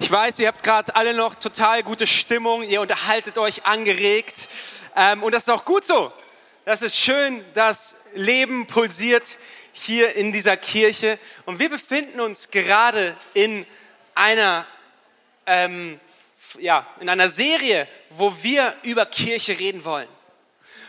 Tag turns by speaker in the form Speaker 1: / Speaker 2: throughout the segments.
Speaker 1: Ich weiß, ihr habt gerade alle noch total gute Stimmung, ihr unterhaltet euch angeregt ähm, und das ist auch gut so. Das ist schön, dass Leben pulsiert hier in dieser Kirche und wir befinden uns gerade in einer, ähm, ja, in einer Serie, wo wir über Kirche reden wollen.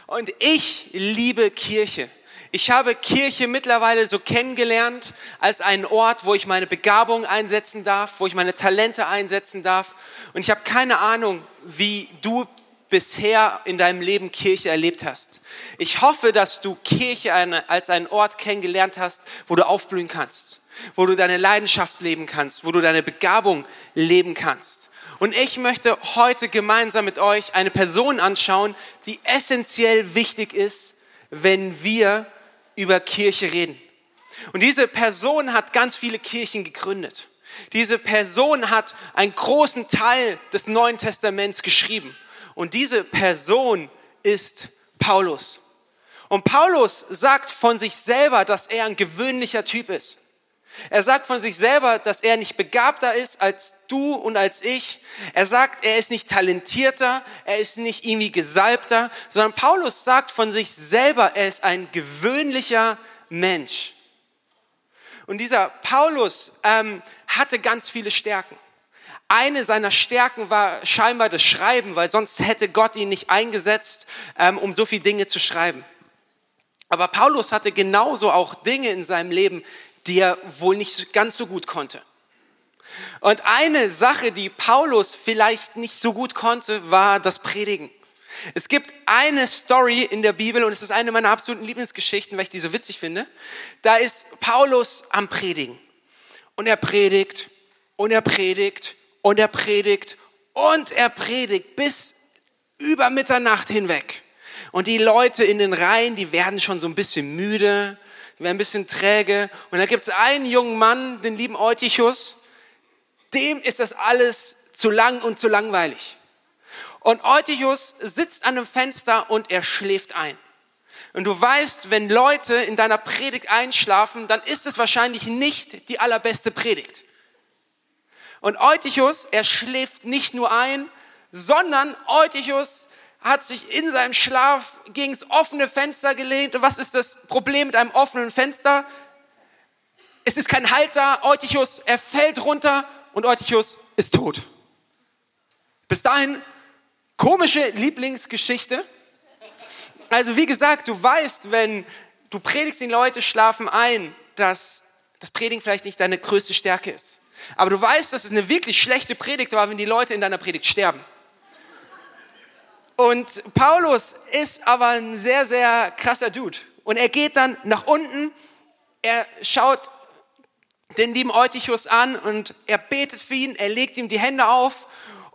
Speaker 1: Und ich liebe Kirche. Ich habe Kirche mittlerweile so kennengelernt als einen Ort, wo ich meine Begabung einsetzen darf, wo ich meine Talente einsetzen darf. Und ich habe keine Ahnung, wie du bisher in deinem Leben Kirche erlebt hast. Ich hoffe, dass du Kirche als einen Ort kennengelernt hast, wo du aufblühen kannst, wo du deine Leidenschaft leben kannst, wo du deine Begabung leben kannst. Und ich möchte heute gemeinsam mit euch eine Person anschauen, die essentiell wichtig ist, wenn wir über Kirche reden. Und diese Person hat ganz viele Kirchen gegründet. Diese Person hat einen großen Teil des Neuen Testaments geschrieben. Und diese Person ist Paulus. Und Paulus sagt von sich selber, dass er ein gewöhnlicher Typ ist. Er sagt von sich selber, dass er nicht begabter ist als du und als ich. Er sagt, er ist nicht talentierter, er ist nicht irgendwie gesalbter, sondern Paulus sagt von sich selber, er ist ein gewöhnlicher Mensch. Und dieser Paulus ähm, hatte ganz viele Stärken. Eine seiner Stärken war scheinbar das Schreiben, weil sonst hätte Gott ihn nicht eingesetzt, ähm, um so viele Dinge zu schreiben. Aber Paulus hatte genauso auch Dinge in seinem Leben, die er wohl nicht ganz so gut konnte. Und eine Sache, die Paulus vielleicht nicht so gut konnte, war das Predigen. Es gibt eine Story in der Bibel und es ist eine meiner absoluten Lieblingsgeschichten, weil ich die so witzig finde. Da ist Paulus am Predigen. Und er predigt und er predigt und er predigt und er predigt bis über Mitternacht hinweg. Und die Leute in den Reihen, die werden schon so ein bisschen müde werden ein bisschen träge. Und da gibt es einen jungen Mann, den lieben Eutychus, dem ist das alles zu lang und zu langweilig. Und Eutychus sitzt an einem Fenster und er schläft ein. Und du weißt, wenn Leute in deiner Predigt einschlafen, dann ist es wahrscheinlich nicht die allerbeste Predigt. Und Eutychus, er schläft nicht nur ein, sondern Eutychus hat sich in seinem Schlaf gegen das offene Fenster gelehnt. Und was ist das Problem mit einem offenen Fenster? Es ist kein Halter. Eutychus, er fällt runter und Eutychus ist tot. Bis dahin komische Lieblingsgeschichte. Also wie gesagt, du weißt, wenn du predigst, die Leute schlafen ein, dass das Predigen vielleicht nicht deine größte Stärke ist. Aber du weißt, dass es eine wirklich schlechte Predigt war, wenn die Leute in deiner Predigt sterben. Und Paulus ist aber ein sehr, sehr krasser Dude. Und er geht dann nach unten, er schaut den lieben Eutychus an und er betet für ihn, er legt ihm die Hände auf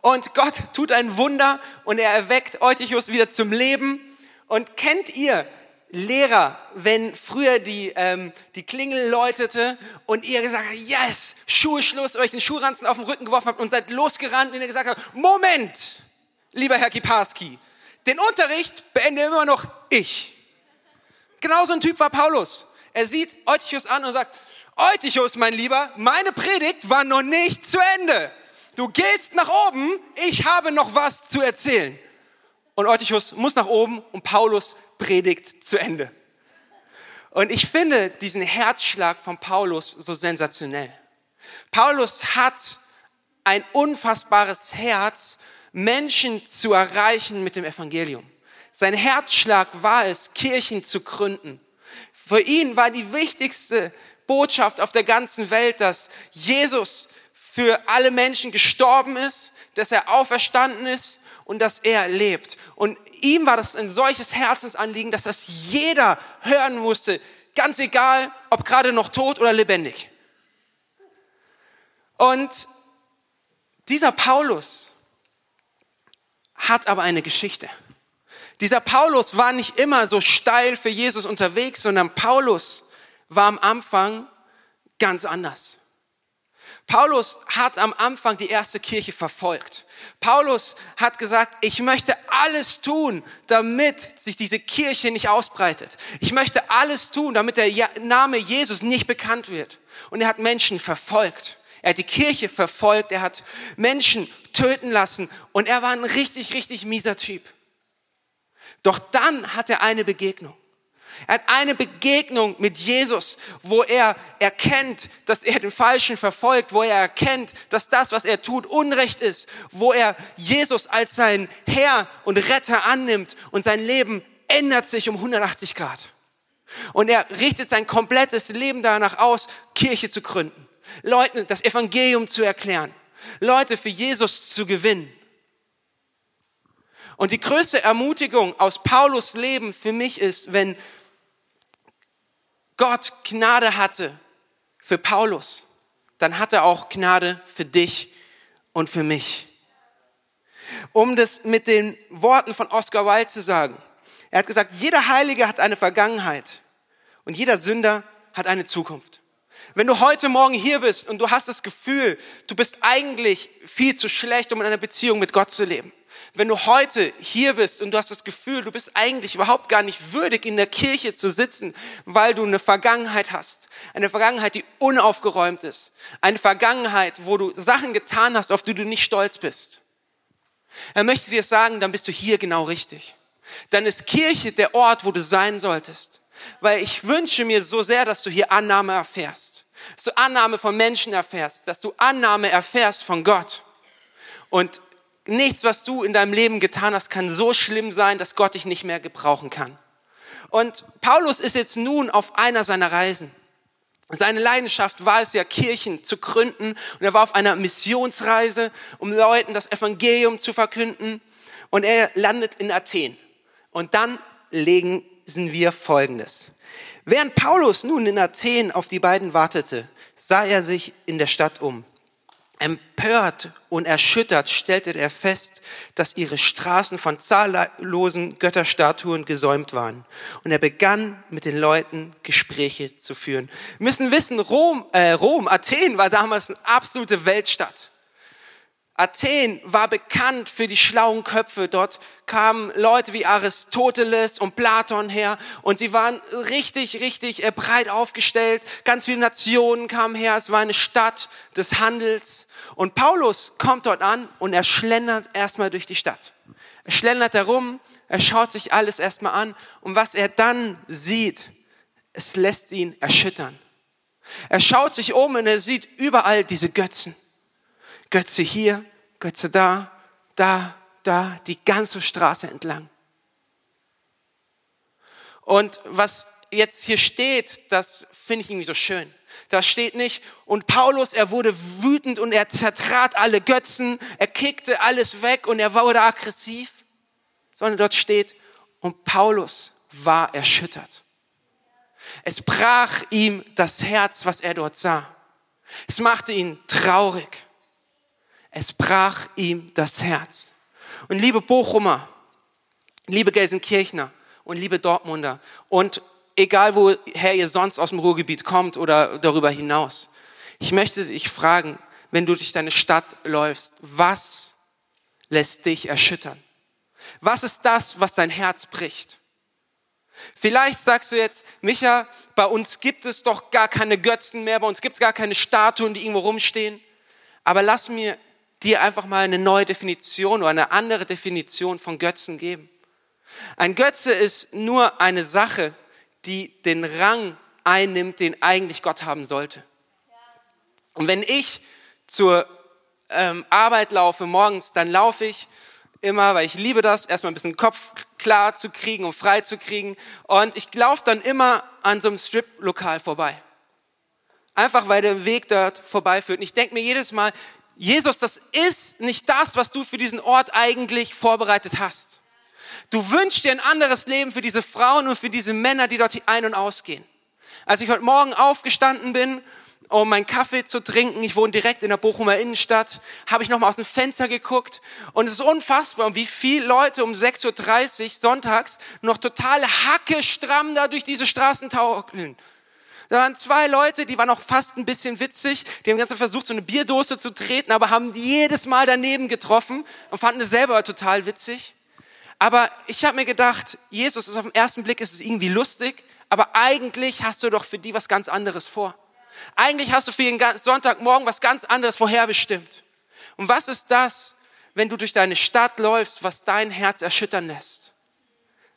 Speaker 1: und Gott tut ein Wunder und er erweckt Eutychus wieder zum Leben. Und kennt ihr Lehrer, wenn früher die, ähm, die Klingel läutete und ihr gesagt habt, yes, Schulschluss, euch den Schuhranzen auf den Rücken geworfen habt und seid losgerannt und ihr gesagt habt, Moment, lieber Herr Kiparski, den Unterricht beende immer noch ich. Genauso ein Typ war Paulus. Er sieht Eutychus an und sagt, Eutychus, mein Lieber, meine Predigt war noch nicht zu Ende. Du gehst nach oben, ich habe noch was zu erzählen. Und Eutychus muss nach oben und Paulus predigt zu Ende. Und ich finde diesen Herzschlag von Paulus so sensationell. Paulus hat ein unfassbares Herz Menschen zu erreichen mit dem Evangelium. Sein Herzschlag war es, Kirchen zu gründen. Für ihn war die wichtigste Botschaft auf der ganzen Welt, dass Jesus für alle Menschen gestorben ist, dass er auferstanden ist und dass er lebt. Und ihm war das ein solches Herzensanliegen, dass das jeder hören musste, ganz egal, ob gerade noch tot oder lebendig. Und dieser Paulus, hat aber eine Geschichte. Dieser Paulus war nicht immer so steil für Jesus unterwegs, sondern Paulus war am Anfang ganz anders. Paulus hat am Anfang die erste Kirche verfolgt. Paulus hat gesagt, ich möchte alles tun, damit sich diese Kirche nicht ausbreitet. Ich möchte alles tun, damit der Name Jesus nicht bekannt wird. Und er hat Menschen verfolgt. Er hat die Kirche verfolgt. Er hat Menschen töten lassen. Und er war ein richtig, richtig mieser Typ. Doch dann hat er eine Begegnung. Er hat eine Begegnung mit Jesus, wo er erkennt, dass er den Falschen verfolgt, wo er erkennt, dass das, was er tut, Unrecht ist, wo er Jesus als sein Herr und Retter annimmt und sein Leben ändert sich um 180 Grad. Und er richtet sein komplettes Leben danach aus, Kirche zu gründen, Leuten das Evangelium zu erklären, Leute für Jesus zu gewinnen. Und die größte Ermutigung aus Paulus Leben für mich ist, wenn Gott Gnade hatte für Paulus, dann hat er auch Gnade für dich und für mich. Um das mit den Worten von Oscar Wilde zu sagen. Er hat gesagt, jeder Heilige hat eine Vergangenheit und jeder Sünder hat eine Zukunft. Wenn du heute Morgen hier bist und du hast das Gefühl, du bist eigentlich viel zu schlecht, um in einer Beziehung mit Gott zu leben, wenn du heute hier bist und du hast das Gefühl, du bist eigentlich überhaupt gar nicht würdig, in der Kirche zu sitzen, weil du eine Vergangenheit hast. Eine Vergangenheit, die unaufgeräumt ist. Eine Vergangenheit, wo du Sachen getan hast, auf die du nicht stolz bist. Er möchte dir sagen, dann bist du hier genau richtig. Dann ist Kirche der Ort, wo du sein solltest. Weil ich wünsche mir so sehr, dass du hier Annahme erfährst. Dass du Annahme von Menschen erfährst. Dass du Annahme erfährst von Gott. Und Nichts, was du in deinem Leben getan hast, kann so schlimm sein, dass Gott dich nicht mehr gebrauchen kann. Und Paulus ist jetzt nun auf einer seiner Reisen. Seine Leidenschaft war es ja, Kirchen zu gründen. Und er war auf einer Missionsreise, um Leuten das Evangelium zu verkünden. Und er landet in Athen. Und dann lesen wir Folgendes. Während Paulus nun in Athen auf die beiden wartete, sah er sich in der Stadt um. Empört und erschüttert stellte er fest, dass ihre Straßen von zahllosen Götterstatuen gesäumt waren. Und er begann mit den Leuten Gespräche zu führen. Wir müssen wissen, Rom, äh, Rom, Athen war damals eine absolute Weltstadt. Athen war bekannt für die schlauen Köpfe. Dort kamen Leute wie Aristoteles und Platon her und sie waren richtig, richtig äh, breit aufgestellt. Ganz viele Nationen kamen her. Es war eine Stadt des Handels. Und Paulus kommt dort an und er schlendert erstmal durch die Stadt. Er schlendert herum, er schaut sich alles erstmal an und was er dann sieht, es lässt ihn erschüttern. Er schaut sich um und er sieht überall diese Götzen. Götze hier, Götze da, da, da, die ganze Straße entlang. Und was jetzt hier steht, das finde ich irgendwie so schön. Da steht nicht, und Paulus, er wurde wütend und er zertrat alle Götzen, er kickte alles weg und er wurde aggressiv, sondern dort steht, und Paulus war erschüttert. Es brach ihm das Herz, was er dort sah. Es machte ihn traurig. Es brach ihm das Herz. Und liebe Bochumer, liebe Gelsenkirchner und liebe Dortmunder und egal woher ihr sonst aus dem Ruhrgebiet kommt oder darüber hinaus. Ich möchte dich fragen, wenn du durch deine Stadt läufst, was lässt dich erschüttern? Was ist das, was dein Herz bricht? Vielleicht sagst du jetzt, Micha, bei uns gibt es doch gar keine Götzen mehr, bei uns gibt es gar keine Statuen, die irgendwo rumstehen. Aber lass mir dir einfach mal eine neue Definition oder eine andere Definition von Götzen geben. Ein Götze ist nur eine Sache, die den Rang einnimmt, den eigentlich Gott haben sollte. Und wenn ich zur ähm, Arbeit laufe morgens, dann laufe ich immer, weil ich liebe das, erstmal ein bisschen Kopf klar zu kriegen und frei zu kriegen. Und ich laufe dann immer an so einem Strip-Lokal vorbei. Einfach weil der Weg dort vorbeiführt. Und ich denke mir jedes Mal, Jesus, das ist nicht das, was du für diesen Ort eigentlich vorbereitet hast. Du wünschst dir ein anderes Leben für diese Frauen und für diese Männer, die dort ein- und ausgehen. Als ich heute Morgen aufgestanden bin um meinen Kaffee zu trinken. Ich wohne direkt in der Bochumer Innenstadt. Habe ich nochmal aus dem Fenster geguckt. Und es ist unfassbar, wie viele Leute um 6.30 Uhr sonntags noch total hacke stramm da durch diese Straßen taukeln. Da waren zwei Leute, die waren auch fast ein bisschen witzig. Die haben ganz versucht, so eine Bierdose zu treten, aber haben jedes Mal daneben getroffen und fanden es selber total witzig. Aber ich habe mir gedacht, Jesus ist auf den ersten Blick ist es irgendwie lustig, aber eigentlich hast du doch für die was ganz anderes vor. Eigentlich hast du für den Sonntagmorgen was ganz anderes vorherbestimmt. Und was ist das, wenn du durch deine Stadt läufst, was dein Herz erschüttern lässt?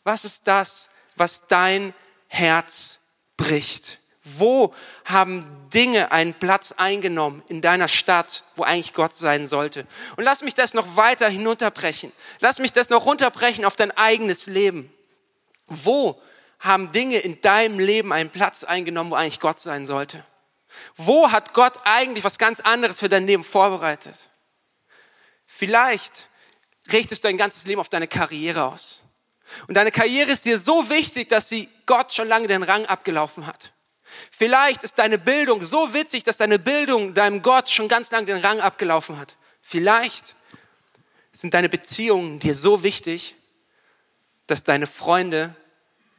Speaker 1: Was ist das, was dein Herz bricht? Wo haben Dinge einen Platz eingenommen in deiner Stadt, wo eigentlich Gott sein sollte? Und lass mich das noch weiter hinunterbrechen. Lass mich das noch runterbrechen auf dein eigenes Leben. Wo haben Dinge in deinem Leben einen Platz eingenommen, wo eigentlich Gott sein sollte? Wo hat Gott eigentlich was ganz anderes für dein Leben vorbereitet? Vielleicht richtest du dein ganzes Leben auf deine Karriere aus. Und deine Karriere ist dir so wichtig, dass sie Gott schon lange den Rang abgelaufen hat. Vielleicht ist deine Bildung so witzig, dass deine Bildung deinem Gott schon ganz lange den Rang abgelaufen hat. Vielleicht sind deine Beziehungen dir so wichtig, dass deine Freunde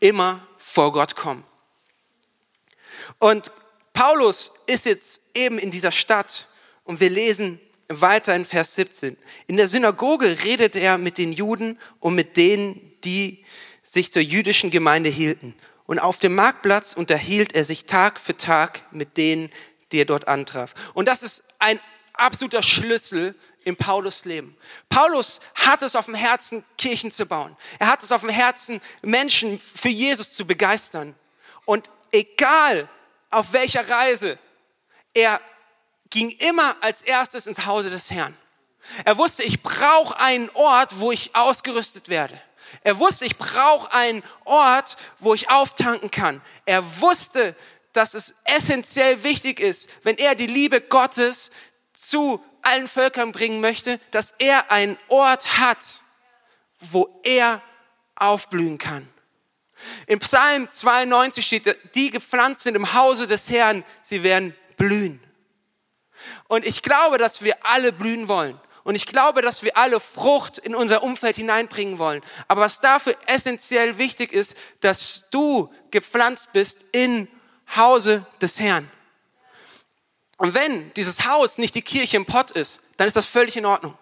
Speaker 1: immer vor Gott kommen. Und Paulus ist jetzt eben in dieser Stadt und wir lesen weiter in Vers 17. In der Synagoge redet er mit den Juden und mit denen, die sich zur jüdischen Gemeinde hielten. Und auf dem Marktplatz unterhielt er sich Tag für Tag mit denen, die er dort antraf. Und das ist ein absoluter Schlüssel im Paulus Leben. Paulus hat es auf dem Herzen, Kirchen zu bauen. Er hat es auf dem Herzen, Menschen für Jesus zu begeistern. Und egal auf welcher Reise, er ging immer als erstes ins Hause des Herrn. Er wusste, ich brauche einen Ort, wo ich ausgerüstet werde. Er wusste, ich brauche einen Ort, wo ich auftanken kann. Er wusste, dass es essentiell wichtig ist, wenn er die Liebe Gottes zu allen Völkern bringen möchte, dass er einen Ort hat, wo er aufblühen kann. Im Psalm 92 steht, die gepflanzt sind im Hause des Herrn, sie werden blühen. Und ich glaube, dass wir alle blühen wollen. Und ich glaube, dass wir alle Frucht in unser Umfeld hineinbringen wollen. Aber was dafür essentiell wichtig ist, dass du gepflanzt bist in Hause des Herrn. Und wenn dieses Haus nicht die Kirche im Pott ist, dann ist das völlig in Ordnung.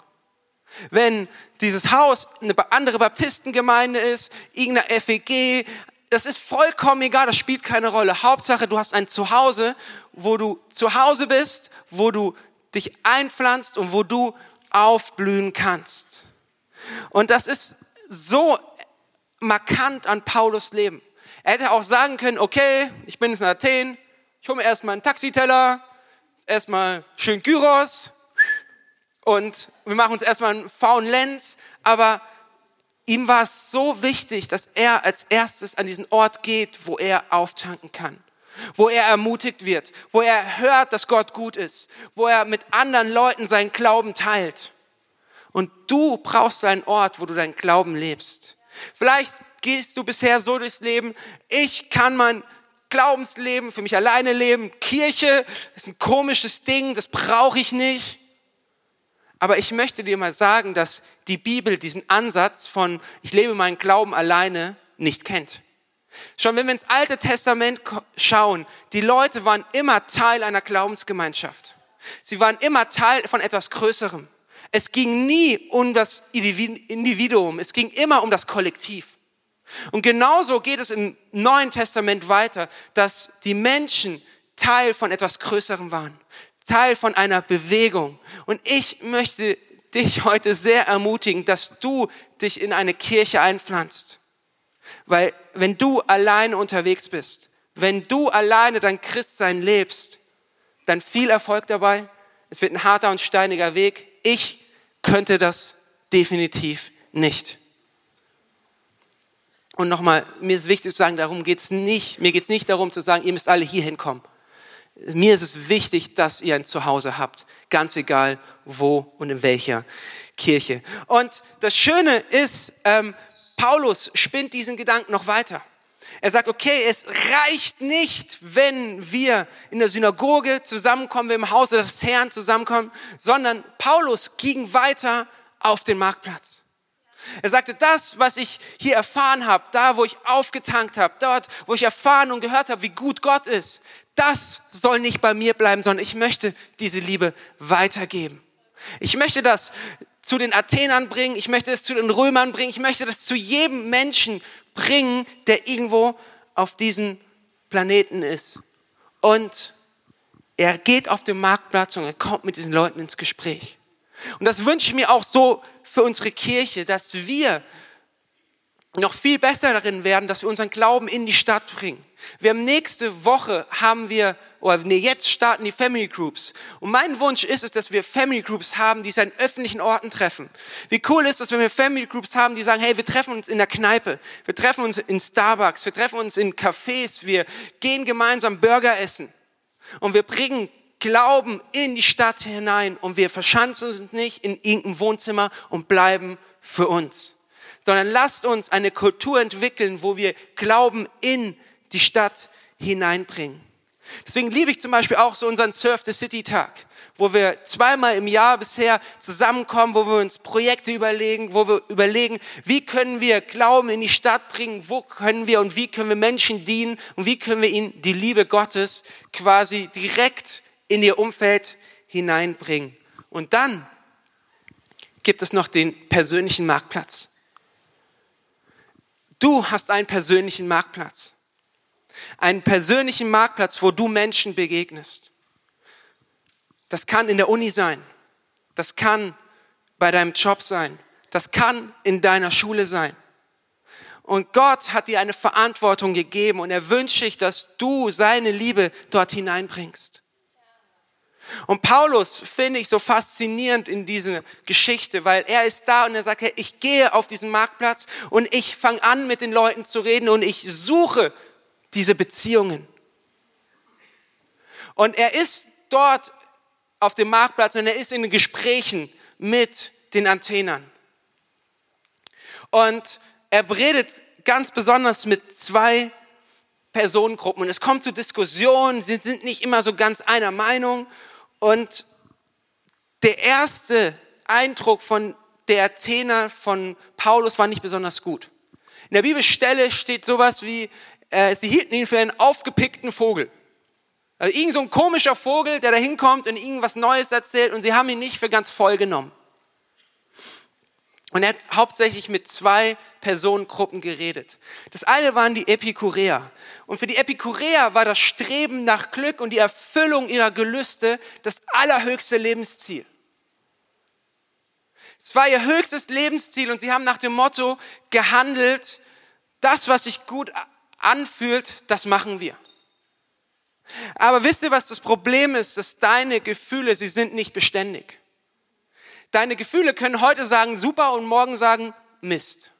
Speaker 1: Wenn dieses Haus eine andere Baptistengemeinde ist, irgendeine FEG, das ist vollkommen egal, das spielt keine Rolle. Hauptsache, du hast ein Zuhause, wo du zu Hause bist, wo du dich einpflanzt und wo du aufblühen kannst. Und das ist so markant an Paulus Leben. Er hätte auch sagen können, okay, ich bin jetzt in Athen, ich hole mir erstmal einen Taxiteller, erstmal schön Gyros und wir machen uns erstmal einen faulen Lenz, aber ihm war es so wichtig, dass er als erstes an diesen Ort geht, wo er auftanken kann wo er ermutigt wird, wo er hört, dass Gott gut ist, wo er mit anderen Leuten seinen Glauben teilt. Und du brauchst einen Ort, wo du deinen Glauben lebst. Vielleicht gehst du bisher so durchs Leben, ich kann mein Glaubensleben für mich alleine leben. Kirche ist ein komisches Ding, das brauche ich nicht. Aber ich möchte dir mal sagen, dass die Bibel diesen Ansatz von ich lebe meinen Glauben alleine nicht kennt. Schon wenn wir ins Alte Testament schauen, die Leute waren immer Teil einer Glaubensgemeinschaft. Sie waren immer Teil von etwas Größerem. Es ging nie um das Individuum, es ging immer um das Kollektiv. Und genauso geht es im Neuen Testament weiter, dass die Menschen Teil von etwas Größerem waren, Teil von einer Bewegung. Und ich möchte dich heute sehr ermutigen, dass du dich in eine Kirche einpflanzt. Weil wenn du alleine unterwegs bist, wenn du alleine dein Christsein lebst, dann viel Erfolg dabei. Es wird ein harter und steiniger Weg. Ich könnte das definitiv nicht. Und nochmal, mir ist wichtig zu sagen, darum geht's nicht. Mir geht's nicht darum zu sagen, ihr müsst alle hier hinkommen. Mir ist es wichtig, dass ihr ein Zuhause habt. Ganz egal, wo und in welcher Kirche. Und das Schöne ist, ähm, Paulus spinnt diesen Gedanken noch weiter. Er sagt, okay, es reicht nicht, wenn wir in der Synagoge zusammenkommen, wir im Hause des Herrn zusammenkommen, sondern Paulus ging weiter auf den Marktplatz. Er sagte, das, was ich hier erfahren habe, da, wo ich aufgetankt habe, dort, wo ich erfahren und gehört habe, wie gut Gott ist, das soll nicht bei mir bleiben, sondern ich möchte diese Liebe weitergeben. Ich möchte das zu den Athenern bringen, ich möchte das zu den Römern bringen, ich möchte das zu jedem Menschen bringen, der irgendwo auf diesem Planeten ist. Und er geht auf den Marktplatz und er kommt mit diesen Leuten ins Gespräch. Und das wünsche ich mir auch so für unsere Kirche, dass wir noch viel besser darin werden, dass wir unseren Glauben in die Stadt bringen. Wir haben nächste Woche haben wir, oder nee, jetzt starten die Family Groups. Und mein Wunsch ist es, dass wir Family Groups haben, die sich an öffentlichen Orten treffen. Wie cool ist es, wenn wir Family Groups haben, die sagen, hey, wir treffen uns in der Kneipe, wir treffen uns in Starbucks, wir treffen uns in Cafés, wir gehen gemeinsam Burger essen. Und wir bringen Glauben in die Stadt hinein und wir verschanzen uns nicht in irgendeinem Wohnzimmer und bleiben für uns sondern lasst uns eine Kultur entwickeln, wo wir Glauben in die Stadt hineinbringen. Deswegen liebe ich zum Beispiel auch so unseren Surf the City Tag, wo wir zweimal im Jahr bisher zusammenkommen, wo wir uns Projekte überlegen, wo wir überlegen, wie können wir Glauben in die Stadt bringen, wo können wir und wie können wir Menschen dienen und wie können wir ihnen die Liebe Gottes quasi direkt in ihr Umfeld hineinbringen. Und dann gibt es noch den persönlichen Marktplatz. Du hast einen persönlichen Marktplatz. Einen persönlichen Marktplatz, wo du Menschen begegnest. Das kann in der Uni sein. Das kann bei deinem Job sein. Das kann in deiner Schule sein. Und Gott hat dir eine Verantwortung gegeben und er wünscht sich, dass du seine Liebe dort hineinbringst. Und Paulus finde ich so faszinierend in dieser Geschichte, weil er ist da und er sagt, hey, ich gehe auf diesen Marktplatz und ich fange an, mit den Leuten zu reden und ich suche diese Beziehungen. Und er ist dort auf dem Marktplatz und er ist in Gesprächen mit den Antennern. Und er redet ganz besonders mit zwei Personengruppen und es kommt zu Diskussionen, sie sind nicht immer so ganz einer Meinung und der erste Eindruck von der Athener von Paulus war nicht besonders gut. In der Bibelstelle steht sowas wie, äh, sie hielten ihn für einen aufgepickten Vogel. Also irgend so ein komischer Vogel, der da hinkommt und irgendwas Neues erzählt und sie haben ihn nicht für ganz voll genommen. Und er hat hauptsächlich mit zwei Personengruppen geredet. Das eine waren die Epikureer. Und für die Epikureer war das Streben nach Glück und die Erfüllung ihrer Gelüste das allerhöchste Lebensziel. Es war ihr höchstes Lebensziel und sie haben nach dem Motto gehandelt, das, was sich gut anfühlt, das machen wir. Aber wisst ihr, was das Problem ist? Dass deine Gefühle, sie sind nicht beständig. Deine Gefühle können heute sagen super und morgen sagen Mist.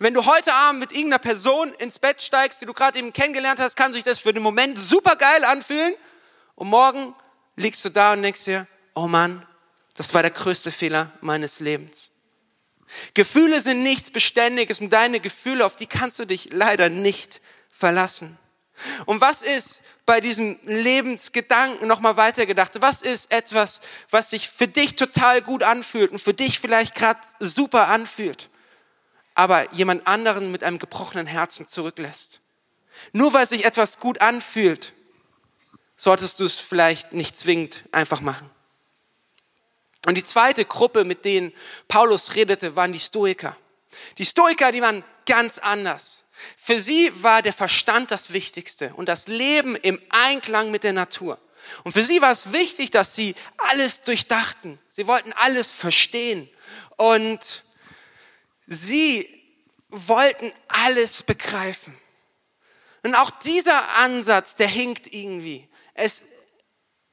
Speaker 1: Wenn du heute Abend mit irgendeiner Person ins Bett steigst, die du gerade eben kennengelernt hast, kann sich das für den Moment super geil anfühlen. Und morgen liegst du da und denkst dir, oh Mann, das war der größte Fehler meines Lebens. Gefühle sind nichts Beständiges und deine Gefühle, auf die kannst du dich leider nicht verlassen. Und was ist bei diesem Lebensgedanken nochmal weitergedacht? Was ist etwas, was sich für dich total gut anfühlt und für dich vielleicht gerade super anfühlt, aber jemand anderen mit einem gebrochenen Herzen zurücklässt? Nur weil sich etwas gut anfühlt, solltest du es vielleicht nicht zwingend einfach machen. Und die zweite Gruppe, mit denen Paulus redete, waren die Stoiker. Die Stoiker, die waren ganz anders. Für sie war der Verstand das Wichtigste und das Leben im Einklang mit der Natur. Und für sie war es wichtig, dass sie alles durchdachten. Sie wollten alles verstehen. Und sie wollten alles begreifen. Und auch dieser Ansatz, der hinkt irgendwie. Es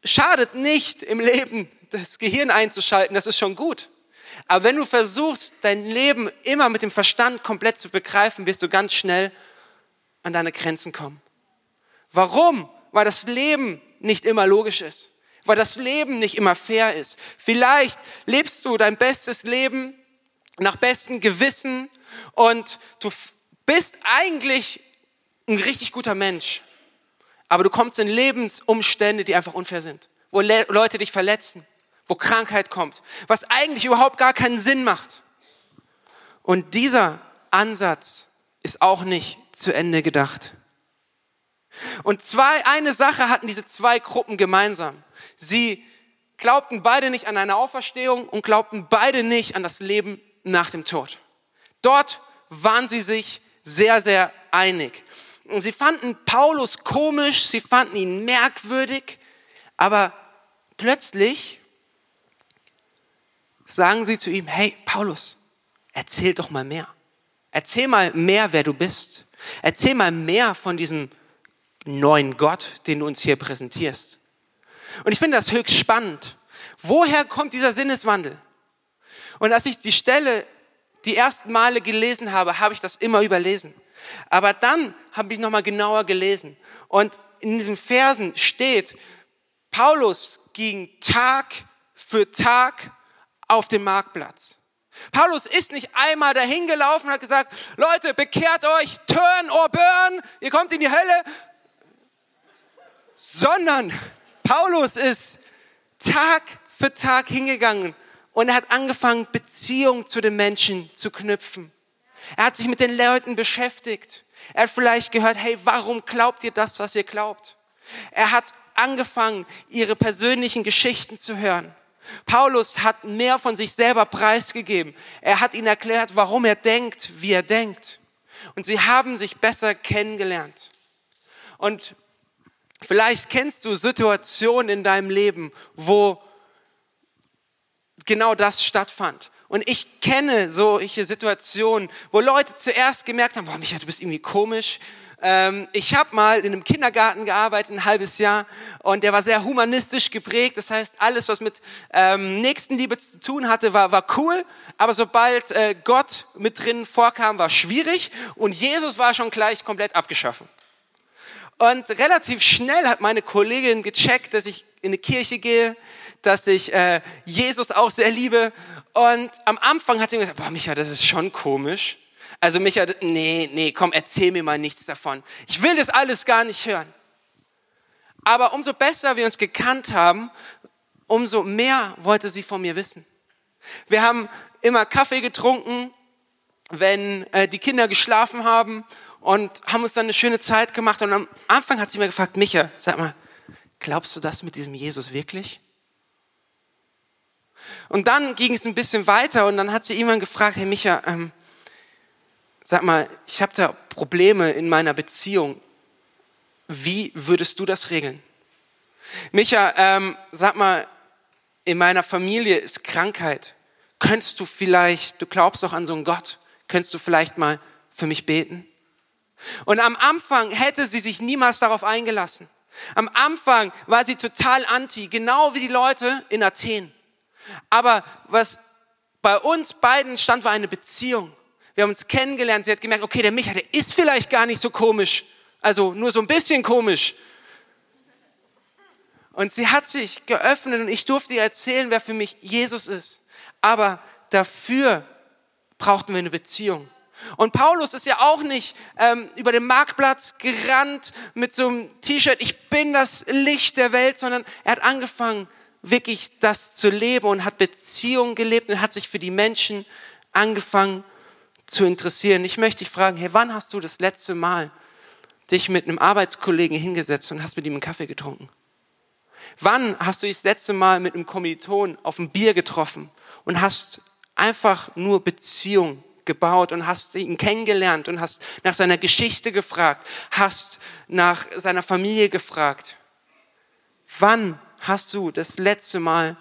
Speaker 1: schadet nicht im Leben, das Gehirn einzuschalten, das ist schon gut. Aber wenn du versuchst, dein Leben immer mit dem Verstand komplett zu begreifen, wirst du ganz schnell an deine Grenzen kommen. Warum? Weil das Leben nicht immer logisch ist. Weil das Leben nicht immer fair ist. Vielleicht lebst du dein bestes Leben nach bestem Gewissen und du bist eigentlich ein richtig guter Mensch, aber du kommst in Lebensumstände, die einfach unfair sind, wo Le Leute dich verletzen, wo Krankheit kommt, was eigentlich überhaupt gar keinen Sinn macht. Und dieser Ansatz ist auch nicht zu Ende gedacht. Und zwei, eine Sache hatten diese zwei Gruppen gemeinsam. Sie glaubten beide nicht an eine Auferstehung und glaubten beide nicht an das Leben nach dem Tod. Dort waren sie sich sehr, sehr einig. Und sie fanden Paulus komisch, sie fanden ihn merkwürdig, aber plötzlich sagen sie zu ihm, hey Paulus, erzähl doch mal mehr. Erzähl mal mehr, wer du bist. Erzähl mal mehr von diesem neuen Gott, den du uns hier präsentierst. Und ich finde das höchst spannend. Woher kommt dieser Sinneswandel? Und als ich die Stelle die ersten Male gelesen habe, habe ich das immer überlesen. Aber dann habe ich nochmal genauer gelesen. Und in diesen Versen steht, Paulus ging Tag für Tag auf dem Marktplatz. Paulus ist nicht einmal dahin gelaufen und hat gesagt, Leute, bekehrt euch, turn or burn, ihr kommt in die Hölle, sondern Paulus ist Tag für Tag hingegangen und er hat angefangen, Beziehungen zu den Menschen zu knüpfen. Er hat sich mit den Leuten beschäftigt. Er hat vielleicht gehört, hey, warum glaubt ihr das, was ihr glaubt? Er hat angefangen, ihre persönlichen Geschichten zu hören. Paulus hat mehr von sich selber preisgegeben. Er hat ihnen erklärt, warum er denkt, wie er denkt. Und sie haben sich besser kennengelernt. Und vielleicht kennst du Situationen in deinem Leben, wo genau das stattfand. Und ich kenne solche Situationen, wo Leute zuerst gemerkt haben, boah, Micha, du bist irgendwie komisch. Ähm, ich habe mal in einem Kindergarten gearbeitet, ein halbes Jahr, und der war sehr humanistisch geprägt. Das heißt, alles, was mit ähm, Nächstenliebe zu tun hatte, war, war cool. Aber sobald äh, Gott mit drin vorkam, war schwierig. Und Jesus war schon gleich komplett abgeschaffen. Und relativ schnell hat meine Kollegin gecheckt, dass ich in eine Kirche gehe, dass ich äh, Jesus auch sehr liebe. Und am Anfang hat sie mir gesagt, boah, Micha, das ist schon komisch. Also Micha, nee, nee, komm, erzähl mir mal nichts davon. Ich will das alles gar nicht hören. Aber umso besser wir uns gekannt haben, umso mehr wollte sie von mir wissen. Wir haben immer Kaffee getrunken, wenn äh, die Kinder geschlafen haben und haben uns dann eine schöne Zeit gemacht. Und am Anfang hat sie mir gefragt, Micha, sag mal, glaubst du das mit diesem Jesus wirklich? Und dann ging es ein bisschen weiter und dann hat sie irgendwann gefragt, hey Micha, ähm, sag mal, ich habe da Probleme in meiner Beziehung. Wie würdest du das regeln? Micha, ähm, sag mal, in meiner Familie ist Krankheit. Könntest du vielleicht, du glaubst doch an so einen Gott, könntest du vielleicht mal für mich beten? Und am Anfang hätte sie sich niemals darauf eingelassen. Am Anfang war sie total anti, genau wie die Leute in Athen. Aber was bei uns beiden stand, war eine Beziehung. Wir haben uns kennengelernt. Sie hat gemerkt, okay, der Micha, der ist vielleicht gar nicht so komisch. Also nur so ein bisschen komisch. Und sie hat sich geöffnet und ich durfte ihr erzählen, wer für mich Jesus ist. Aber dafür brauchten wir eine Beziehung. Und Paulus ist ja auch nicht ähm, über den Marktplatz gerannt mit so einem T-Shirt, ich bin das Licht der Welt, sondern er hat angefangen, wirklich das zu leben und hat Beziehungen gelebt und hat sich für die Menschen angefangen zu interessieren. Ich möchte dich fragen, hey, wann hast du das letzte Mal dich mit einem Arbeitskollegen hingesetzt und hast mit ihm einen Kaffee getrunken? Wann hast du dich das letzte Mal mit einem Kommiliton auf ein Bier getroffen und hast einfach nur Beziehung gebaut und hast ihn kennengelernt und hast nach seiner Geschichte gefragt, hast nach seiner Familie gefragt? Wann hast du das letzte Mal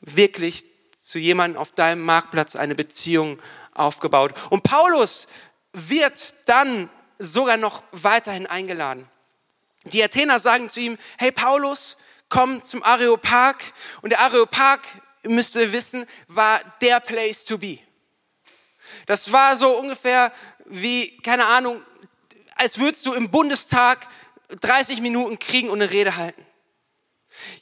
Speaker 1: wirklich zu jemandem auf deinem Marktplatz eine Beziehung aufgebaut? Und Paulus wird dann sogar noch weiterhin eingeladen. Die Athener sagen zu ihm, hey Paulus, komm zum Areopag. Und der Areopag, müsst ihr wissen, war der Place to be. Das war so ungefähr wie, keine Ahnung, als würdest du im Bundestag 30 Minuten kriegen und eine Rede halten.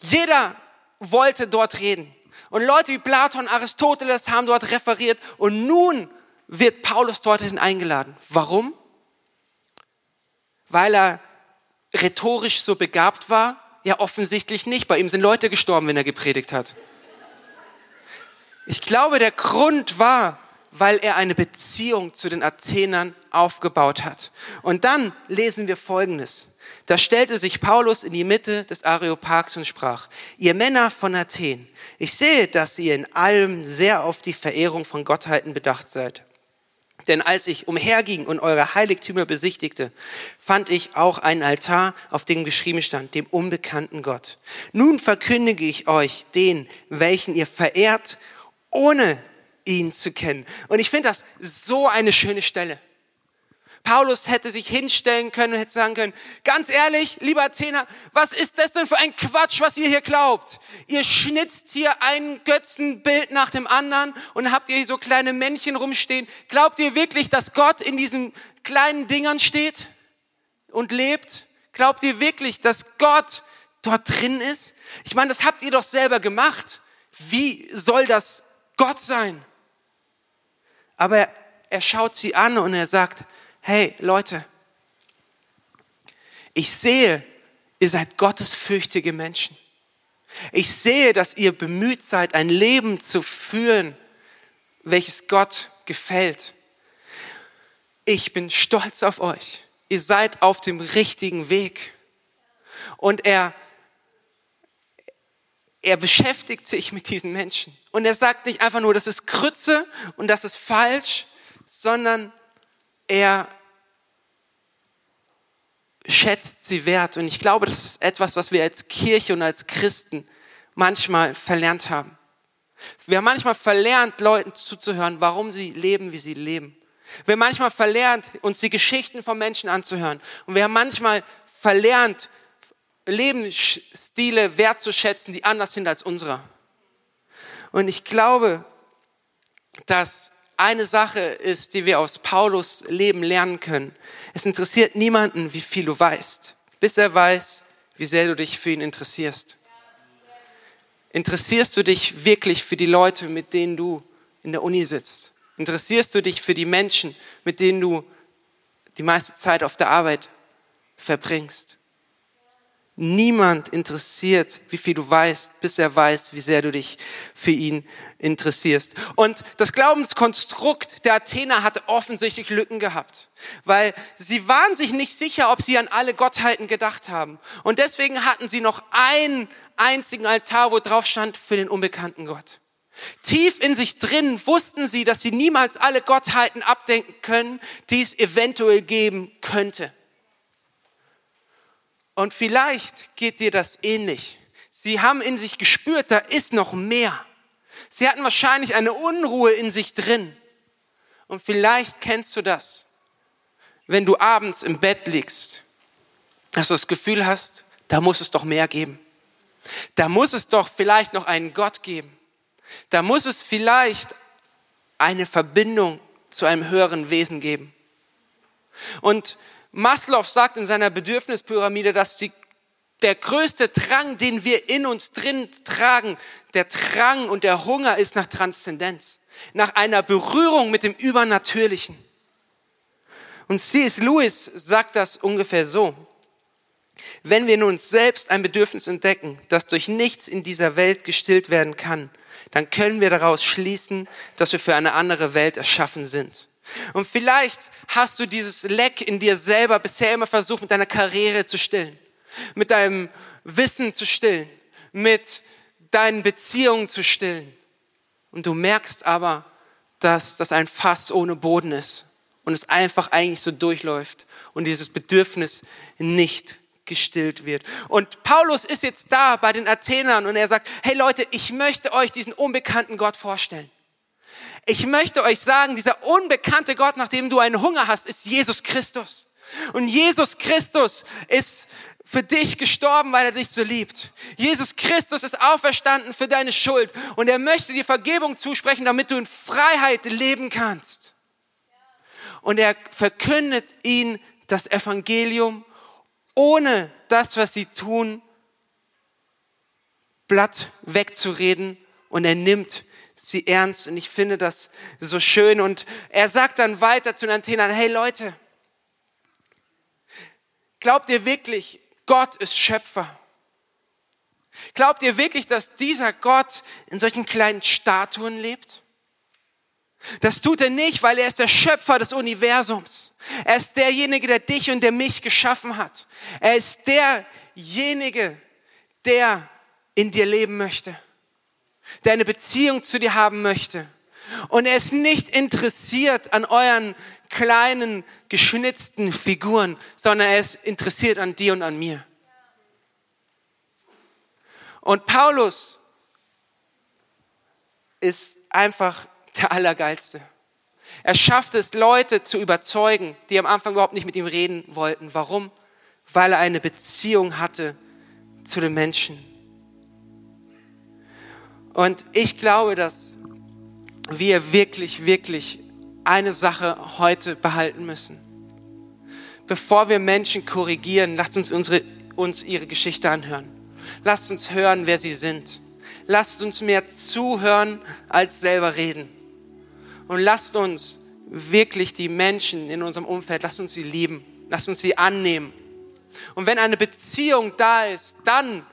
Speaker 1: Jeder wollte dort reden. Und Leute wie Platon, Aristoteles haben dort referiert. Und nun wird Paulus dorthin eingeladen. Warum? weil er rhetorisch so begabt war? Ja, offensichtlich nicht. Bei ihm sind Leute gestorben, wenn er gepredigt hat. Ich glaube, der Grund war, weil er eine Beziehung zu den Athenern aufgebaut hat. Und dann lesen wir Folgendes. Da stellte sich Paulus in die Mitte des Areopags und sprach, ihr Männer von Athen, ich sehe, dass ihr in allem sehr auf die Verehrung von Gottheiten bedacht seid. Denn als ich umherging und eure Heiligtümer besichtigte, fand ich auch einen Altar, auf dem geschrieben stand, dem unbekannten Gott. Nun verkündige ich euch den, welchen ihr verehrt, ohne ihn zu kennen. Und ich finde das so eine schöne Stelle. Paulus hätte sich hinstellen können und hätte sagen können, ganz ehrlich, lieber Athener, was ist das denn für ein Quatsch, was ihr hier glaubt? Ihr schnitzt hier ein Götzenbild nach dem anderen und habt ihr hier so kleine Männchen rumstehen. Glaubt ihr wirklich, dass Gott in diesen kleinen Dingern steht und lebt? Glaubt ihr wirklich, dass Gott dort drin ist? Ich meine, das habt ihr doch selber gemacht. Wie soll das Gott sein? Aber er schaut sie an und er sagt, hey Leute, ich sehe, ihr seid gottesfürchtige Menschen. Ich sehe, dass ihr bemüht seid, ein Leben zu führen, welches Gott gefällt. Ich bin stolz auf euch. Ihr seid auf dem richtigen Weg. Und er, er beschäftigt sich mit diesen Menschen. Und er sagt nicht einfach nur, das ist Krütze und das ist falsch, sondern er schätzt sie wert. Und ich glaube, das ist etwas, was wir als Kirche und als Christen manchmal verlernt haben. Wir haben manchmal verlernt, Leuten zuzuhören, warum sie leben, wie sie leben. Wir haben manchmal verlernt, uns die Geschichten von Menschen anzuhören. Und wir haben manchmal verlernt, Lebensstile wertzuschätzen, die anders sind als unsere. Und ich glaube, dass eine Sache ist, die wir aus Paulus Leben lernen können. Es interessiert niemanden, wie viel du weißt, bis er weiß, wie sehr du dich für ihn interessierst. Interessierst du dich wirklich für die Leute, mit denen du in der Uni sitzt? Interessierst du dich für die Menschen, mit denen du die meiste Zeit auf der Arbeit verbringst? Niemand interessiert, wie viel du weißt, bis er weiß, wie sehr du dich für ihn interessierst. Und das Glaubenskonstrukt der Athener hatte offensichtlich Lücken gehabt, weil sie waren sich nicht sicher, ob sie an alle Gottheiten gedacht haben. Und deswegen hatten sie noch einen einzigen Altar, wo drauf stand für den unbekannten Gott. Tief in sich drin wussten sie, dass sie niemals alle Gottheiten abdenken können, die es eventuell geben könnte. Und vielleicht geht dir das ähnlich. Sie haben in sich gespürt, da ist noch mehr. Sie hatten wahrscheinlich eine Unruhe in sich drin. Und vielleicht kennst du das, wenn du abends im Bett liegst, dass du das Gefühl hast, da muss es doch mehr geben. Da muss es doch vielleicht noch einen Gott geben. Da muss es vielleicht eine Verbindung zu einem höheren Wesen geben. Und Maslow sagt in seiner Bedürfnispyramide, dass die, der größte Drang, den wir in uns drin tragen, der Drang und der Hunger ist nach Transzendenz, nach einer Berührung mit dem Übernatürlichen. Und C.S. Lewis sagt das ungefähr so. Wenn wir in uns selbst ein Bedürfnis entdecken, das durch nichts in dieser Welt gestillt werden kann, dann können wir daraus schließen, dass wir für eine andere Welt erschaffen sind. Und vielleicht hast du dieses Leck in dir selber bisher immer versucht, mit deiner Karriere zu stillen, mit deinem Wissen zu stillen, mit deinen Beziehungen zu stillen. Und du merkst aber, dass das ein Fass ohne Boden ist und es einfach eigentlich so durchläuft und dieses Bedürfnis nicht gestillt wird. Und Paulus ist jetzt da bei den Athenern und er sagt, hey Leute, ich möchte euch diesen unbekannten Gott vorstellen. Ich möchte euch sagen, dieser unbekannte Gott, nach dem du einen Hunger hast, ist Jesus Christus. Und Jesus Christus ist für dich gestorben, weil er dich so liebt. Jesus Christus ist auferstanden für deine Schuld und er möchte dir Vergebung zusprechen, damit du in Freiheit leben kannst. Und er verkündet ihnen das Evangelium, ohne das, was sie tun, Blatt wegzureden und er nimmt sie ernst und ich finde das so schön. Und er sagt dann weiter zu den Athenern, hey Leute, Glaubt ihr wirklich, Gott ist Schöpfer? Glaubt ihr wirklich, dass dieser Gott in solchen kleinen Statuen lebt? Das tut er nicht, weil er ist der Schöpfer des Universums. Er ist derjenige, der dich und der mich geschaffen hat. Er ist derjenige, der in dir leben möchte, der eine Beziehung zu dir haben möchte. Und er ist nicht interessiert an euren kleinen, geschnitzten Figuren, sondern er ist interessiert an dir und an mir. Und Paulus ist einfach der Allergeilste. Er schafft es, Leute zu überzeugen, die am Anfang überhaupt nicht mit ihm reden wollten. Warum? Weil er eine Beziehung hatte zu den Menschen. Und ich glaube, dass wir wirklich, wirklich eine Sache heute behalten müssen. Bevor wir Menschen korrigieren, lasst uns unsere, uns ihre Geschichte anhören. Lasst uns hören, wer sie sind. Lasst uns mehr zuhören, als selber reden. Und lasst uns wirklich die Menschen in unserem Umfeld, lasst uns sie lieben. Lasst uns sie annehmen. Und wenn eine Beziehung da ist, dann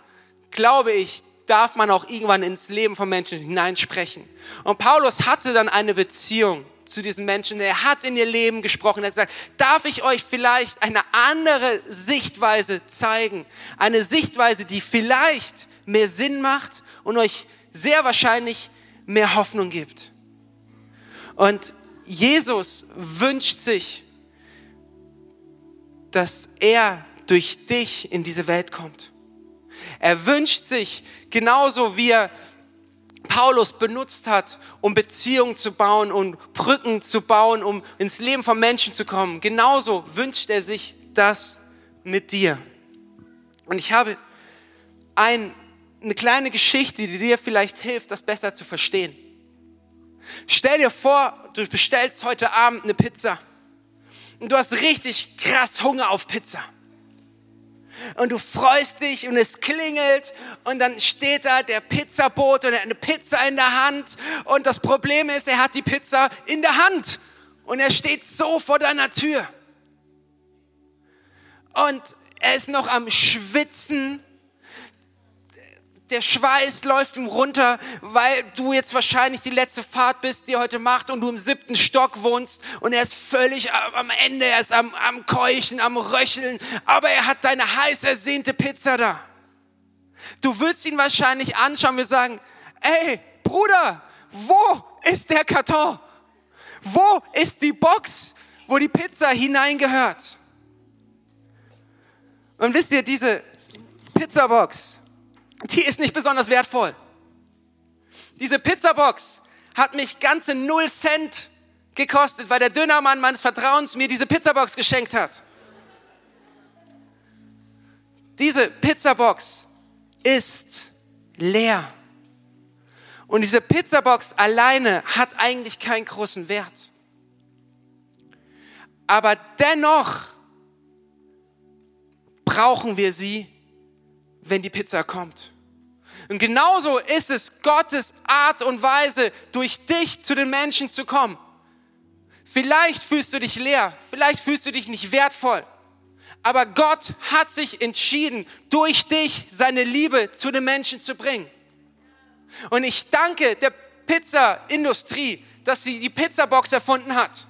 Speaker 1: glaube ich, darf man auch irgendwann ins Leben von Menschen hineinsprechen. Und Paulus hatte dann eine Beziehung zu diesen Menschen. Er hat in ihr Leben gesprochen. Er hat gesagt, darf ich euch vielleicht eine andere Sichtweise zeigen? Eine Sichtweise, die vielleicht mehr Sinn macht und euch sehr wahrscheinlich mehr Hoffnung gibt. Und Jesus wünscht sich, dass er durch dich in diese Welt kommt. Er wünscht sich, genauso wie er Paulus benutzt hat, um Beziehungen zu bauen und Brücken zu bauen, um ins Leben von Menschen zu kommen. Genauso wünscht er sich das mit dir. Und ich habe ein, eine kleine Geschichte, die dir vielleicht hilft, das besser zu verstehen. Stell dir vor, du bestellst heute Abend eine Pizza und du hast richtig krass Hunger auf Pizza und du freust dich und es klingelt und dann steht da der Pizzabote und er hat eine Pizza in der Hand und das Problem ist, er hat die Pizza in der Hand und er steht so vor deiner Tür. Und er ist noch am Schwitzen der Schweiß läuft ihm runter, weil du jetzt wahrscheinlich die letzte Fahrt bist, die er heute macht und du im siebten Stock wohnst und er ist völlig am Ende, er ist am, am Keuchen, am Röcheln, aber er hat deine heiß ersehnte Pizza da. Du würdest ihn wahrscheinlich anschauen und sagen, ey, Bruder, wo ist der Karton? Wo ist die Box, wo die Pizza hineingehört? Und wisst ihr, diese Pizzabox, die ist nicht besonders wertvoll. Diese Pizzabox hat mich ganze null Cent gekostet, weil der Dönermann meines Vertrauens mir diese Pizzabox geschenkt hat. Diese Pizzabox ist leer. Und diese Pizzabox alleine hat eigentlich keinen großen Wert. Aber dennoch brauchen wir sie, wenn die Pizza kommt. Und genauso ist es Gottes Art und Weise, durch dich zu den Menschen zu kommen. Vielleicht fühlst du dich leer, vielleicht fühlst du dich nicht wertvoll, aber Gott hat sich entschieden, durch dich seine Liebe zu den Menschen zu bringen. Und ich danke der Pizzaindustrie, dass sie die Pizzabox erfunden hat,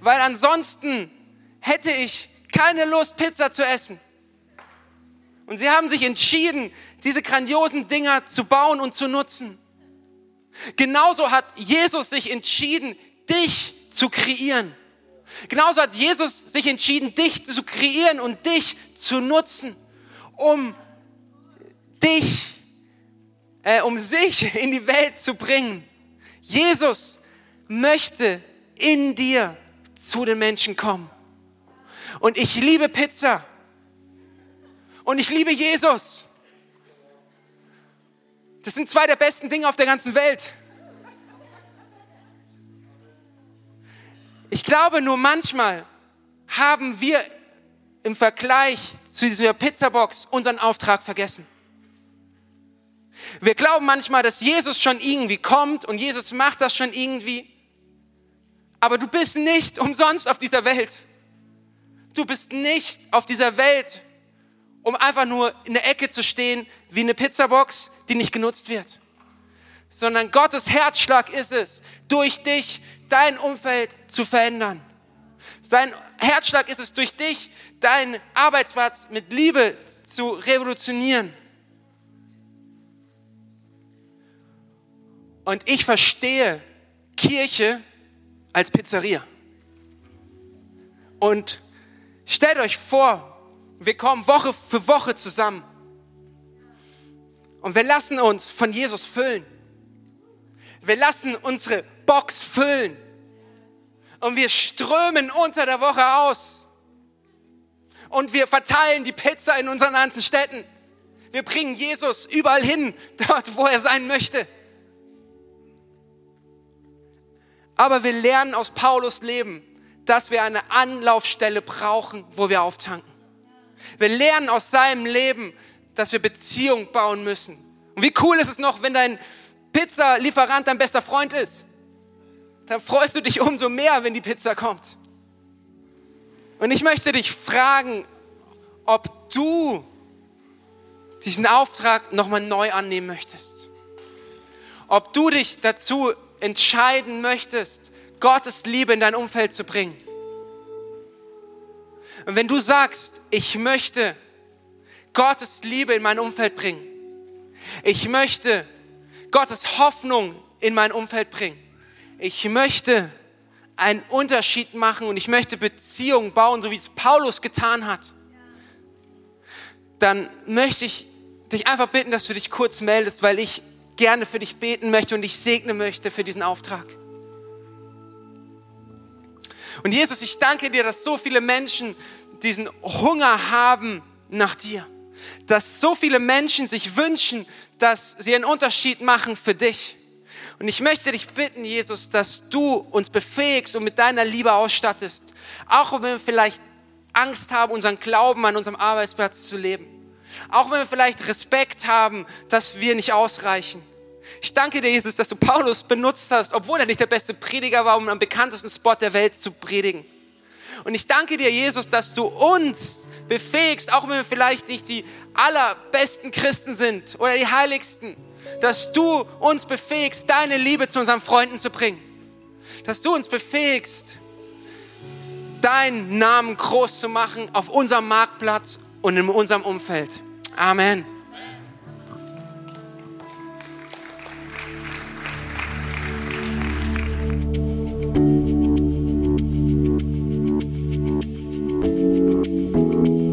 Speaker 1: weil ansonsten hätte ich keine Lust, Pizza zu essen. Und sie haben sich entschieden, diese grandiosen Dinger zu bauen und zu nutzen. Genauso hat Jesus sich entschieden, dich zu kreieren. Genauso hat Jesus sich entschieden, dich zu kreieren und dich zu nutzen, um dich, äh, um sich in die Welt zu bringen. Jesus möchte in dir zu den Menschen kommen. Und ich liebe Pizza. Und ich liebe Jesus. Das sind zwei der besten Dinge auf der ganzen Welt. Ich glaube nur manchmal haben wir im Vergleich zu dieser Pizzabox unseren Auftrag vergessen. Wir glauben manchmal, dass Jesus schon irgendwie kommt und Jesus macht das schon irgendwie. Aber du bist nicht umsonst auf dieser Welt. Du bist nicht auf dieser Welt, um einfach nur in der Ecke zu stehen wie eine Pizzabox, die nicht genutzt wird. Sondern Gottes Herzschlag ist es, durch dich dein Umfeld zu verändern. Sein Herzschlag ist es, durch dich deinen Arbeitsplatz mit Liebe zu revolutionieren. Und ich verstehe Kirche als Pizzeria. Und stellt euch vor, wir kommen Woche für Woche zusammen. Und wir lassen uns von Jesus füllen. Wir lassen unsere Box füllen. Und wir strömen unter der Woche aus. Und wir verteilen die Pizza in unseren ganzen Städten. Wir bringen Jesus überall hin, dort, wo er sein möchte. Aber wir lernen aus Paulus Leben, dass wir eine Anlaufstelle brauchen, wo wir auftanken. Wir lernen aus seinem Leben, dass wir Beziehung bauen müssen. Und wie cool ist es noch, wenn dein Pizzalieferant dein bester Freund ist? Dann freust du dich umso mehr, wenn die Pizza kommt. Und ich möchte dich fragen, ob du diesen Auftrag nochmal neu annehmen möchtest. Ob du dich dazu entscheiden möchtest, Gottes Liebe in dein Umfeld zu bringen. Und wenn du sagst, ich möchte Gottes Liebe in mein Umfeld bringen, ich möchte Gottes Hoffnung in mein Umfeld bringen, ich möchte einen Unterschied machen und ich möchte Beziehungen bauen, so wie es Paulus getan hat, dann möchte ich dich einfach bitten, dass du dich kurz meldest, weil ich gerne für dich beten möchte und dich segnen möchte für diesen Auftrag. Und Jesus, ich danke dir, dass so viele Menschen diesen Hunger haben nach dir. Dass so viele Menschen sich wünschen, dass sie einen Unterschied machen für dich. Und ich möchte dich bitten, Jesus, dass du uns befähigst und mit deiner Liebe ausstattest. Auch wenn wir vielleicht Angst haben, unseren Glauben an unserem Arbeitsplatz zu leben. Auch wenn wir vielleicht Respekt haben, dass wir nicht ausreichen. Ich danke dir, Jesus, dass du Paulus benutzt hast, obwohl er nicht der beste Prediger war, um am bekanntesten Spot der Welt zu predigen. Und ich danke dir, Jesus, dass du uns befähigst, auch wenn wir vielleicht nicht die allerbesten Christen sind oder die heiligsten, dass du uns befähigst, deine Liebe zu unseren Freunden zu bringen. Dass du uns befähigst, deinen Namen groß zu machen auf unserem Marktplatz und in unserem Umfeld. Amen.